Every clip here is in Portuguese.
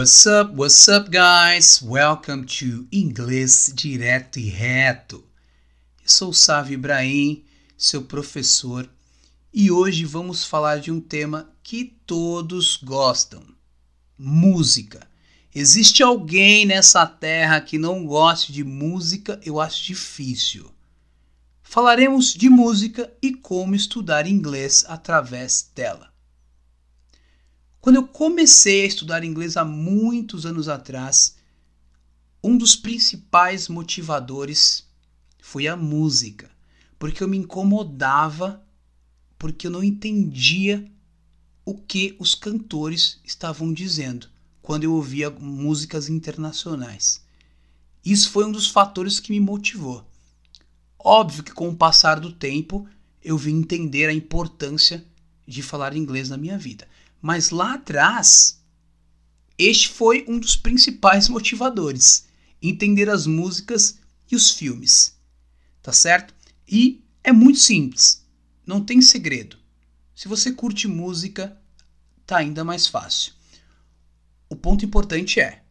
What's up, what's up, guys? Welcome to Inglês Direto e Reto. Eu sou o Sávio Ibrahim, seu professor, e hoje vamos falar de um tema que todos gostam: música. Existe alguém nessa terra que não goste de música? Eu acho difícil. Falaremos de música e como estudar inglês através dela. Quando eu comecei a estudar inglês há muitos anos atrás, um dos principais motivadores foi a música, porque eu me incomodava, porque eu não entendia o que os cantores estavam dizendo quando eu ouvia músicas internacionais. Isso foi um dos fatores que me motivou. Óbvio que com o passar do tempo eu vim entender a importância de falar inglês na minha vida. Mas lá atrás, este foi um dos principais motivadores: entender as músicas e os filmes. Tá certo? E é muito simples, não tem segredo. Se você curte música, tá ainda mais fácil. O ponto importante é: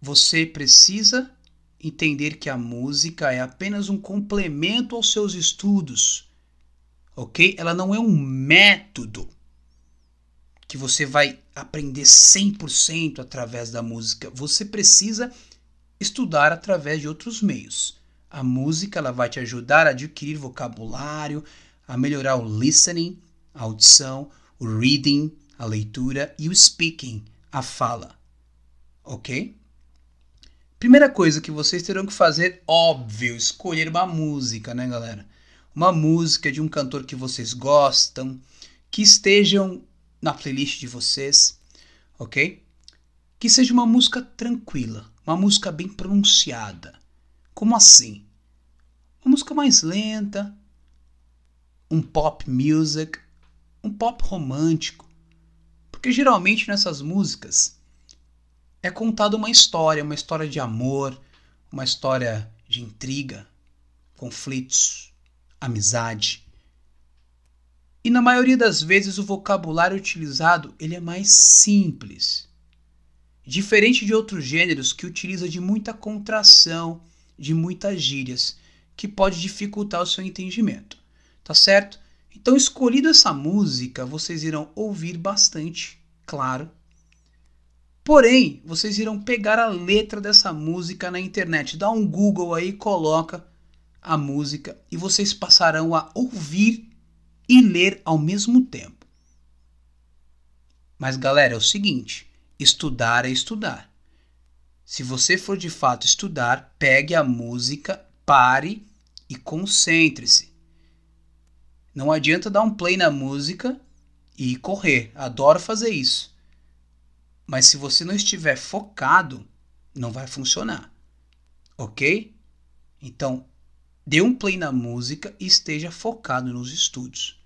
você precisa entender que a música é apenas um complemento aos seus estudos, ok? Ela não é um método que você vai aprender 100% através da música. Você precisa estudar através de outros meios. A música ela vai te ajudar a adquirir vocabulário, a melhorar o listening, a audição, o reading, a leitura e o speaking, a fala. Ok? Primeira coisa que vocês terão que fazer, óbvio, escolher uma música, né, galera? Uma música de um cantor que vocês gostam, que estejam na playlist de vocês, ok? Que seja uma música tranquila, uma música bem pronunciada. Como assim? Uma música mais lenta, um pop music, um pop romântico. Porque geralmente nessas músicas é contada uma história, uma história de amor, uma história de intriga, conflitos, amizade. E na maioria das vezes o vocabulário utilizado ele é mais simples. Diferente de outros gêneros que utiliza de muita contração, de muitas gírias, que pode dificultar o seu entendimento. Tá certo? Então, escolhido essa música, vocês irão ouvir bastante, claro. Porém, vocês irão pegar a letra dessa música na internet, dá um Google aí, coloca a música e vocês passarão a ouvir e ler ao mesmo tempo. Mas galera, é o seguinte: estudar é estudar. Se você for de fato estudar, pegue a música, pare e concentre-se. Não adianta dar um play na música e correr. Adoro fazer isso. Mas se você não estiver focado, não vai funcionar. Ok? Então, dê um play na música e esteja focado nos estudos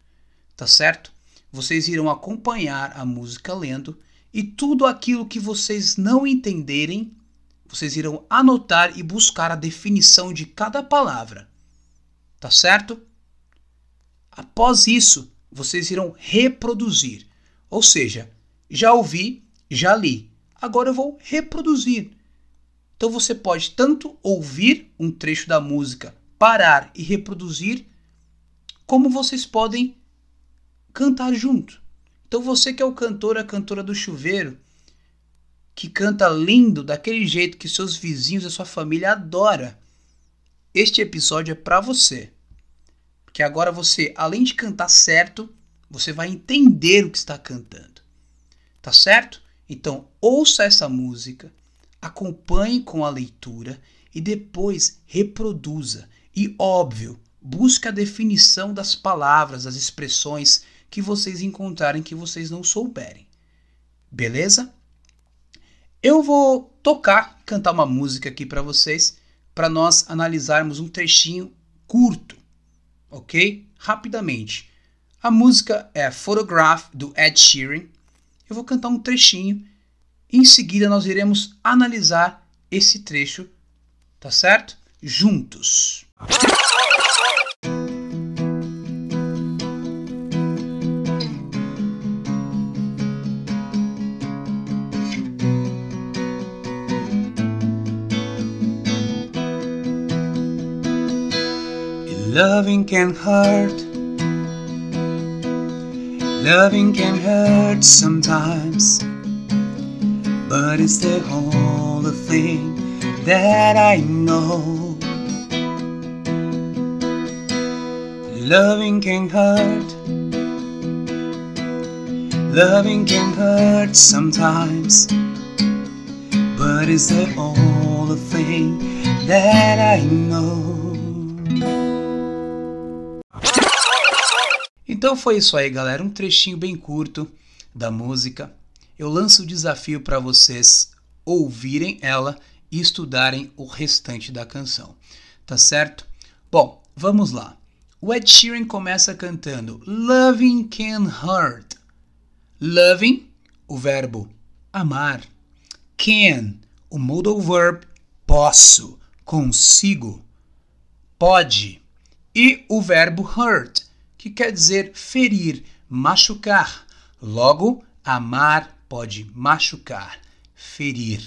tá certo? Vocês irão acompanhar a música lendo e tudo aquilo que vocês não entenderem, vocês irão anotar e buscar a definição de cada palavra. Tá certo? Após isso, vocês irão reproduzir. Ou seja, já ouvi, já li. Agora eu vou reproduzir. Então você pode tanto ouvir um trecho da música, parar e reproduzir, como vocês podem cantar junto. Então você que é o cantor, a cantora do chuveiro, que canta lindo daquele jeito que seus vizinhos e sua família adora. Este episódio é para você. Porque agora você, além de cantar certo, você vai entender o que está cantando. Tá certo? Então, ouça essa música, acompanhe com a leitura e depois reproduza. E óbvio, busque a definição das palavras, das expressões que vocês encontrarem que vocês não souberem. Beleza? Eu vou tocar, cantar uma música aqui para vocês, para nós analisarmos um trechinho curto, ok? Rapidamente. A música é Photograph do Ed Sheeran. Eu vou cantar um trechinho. Em seguida, nós iremos analisar esse trecho, tá certo? Juntos. Loving can hurt. Loving can hurt sometimes, but it's the only thing that I know. Loving can hurt. Loving can hurt sometimes, but it's the only thing that I know. Então foi isso aí, galera. Um trechinho bem curto da música. Eu lanço o desafio para vocês ouvirem ela e estudarem o restante da canção. Tá certo? Bom, vamos lá. O Ed Sheeran começa cantando Loving can hurt. Loving, o verbo amar. Can, o modal verb posso, consigo, pode. E o verbo hurt, que quer dizer ferir, machucar. Logo, amar pode machucar, ferir.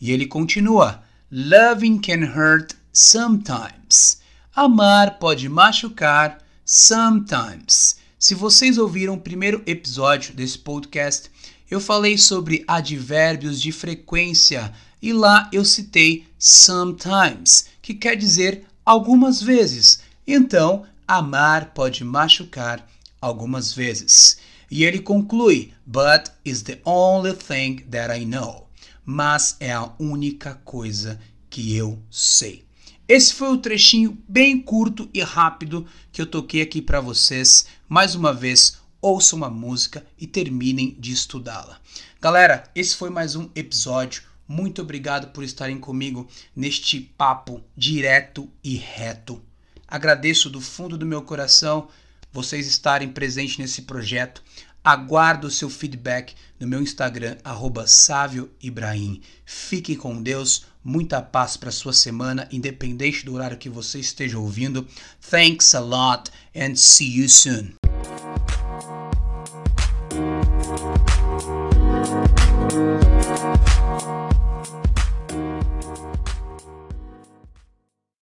E ele continua: Loving can hurt sometimes. Amar pode machucar sometimes. Se vocês ouviram o primeiro episódio desse podcast, eu falei sobre advérbios de frequência e lá eu citei sometimes, que quer dizer algumas vezes. Então, amar pode machucar algumas vezes. E ele conclui: But is the only thing that I know mas é a única coisa que eu sei. Esse foi o trechinho bem curto e rápido que eu toquei aqui para vocês. Mais uma vez, ouçam uma música e terminem de estudá-la. Galera, esse foi mais um episódio. Muito obrigado por estarem comigo neste papo direto e reto. Agradeço do fundo do meu coração vocês estarem presentes nesse projeto. Aguardo o seu feedback no meu Instagram, arroba Ibrahim. Fique com Deus, muita paz para sua semana, independente do horário que você esteja ouvindo. Thanks a lot and see you soon.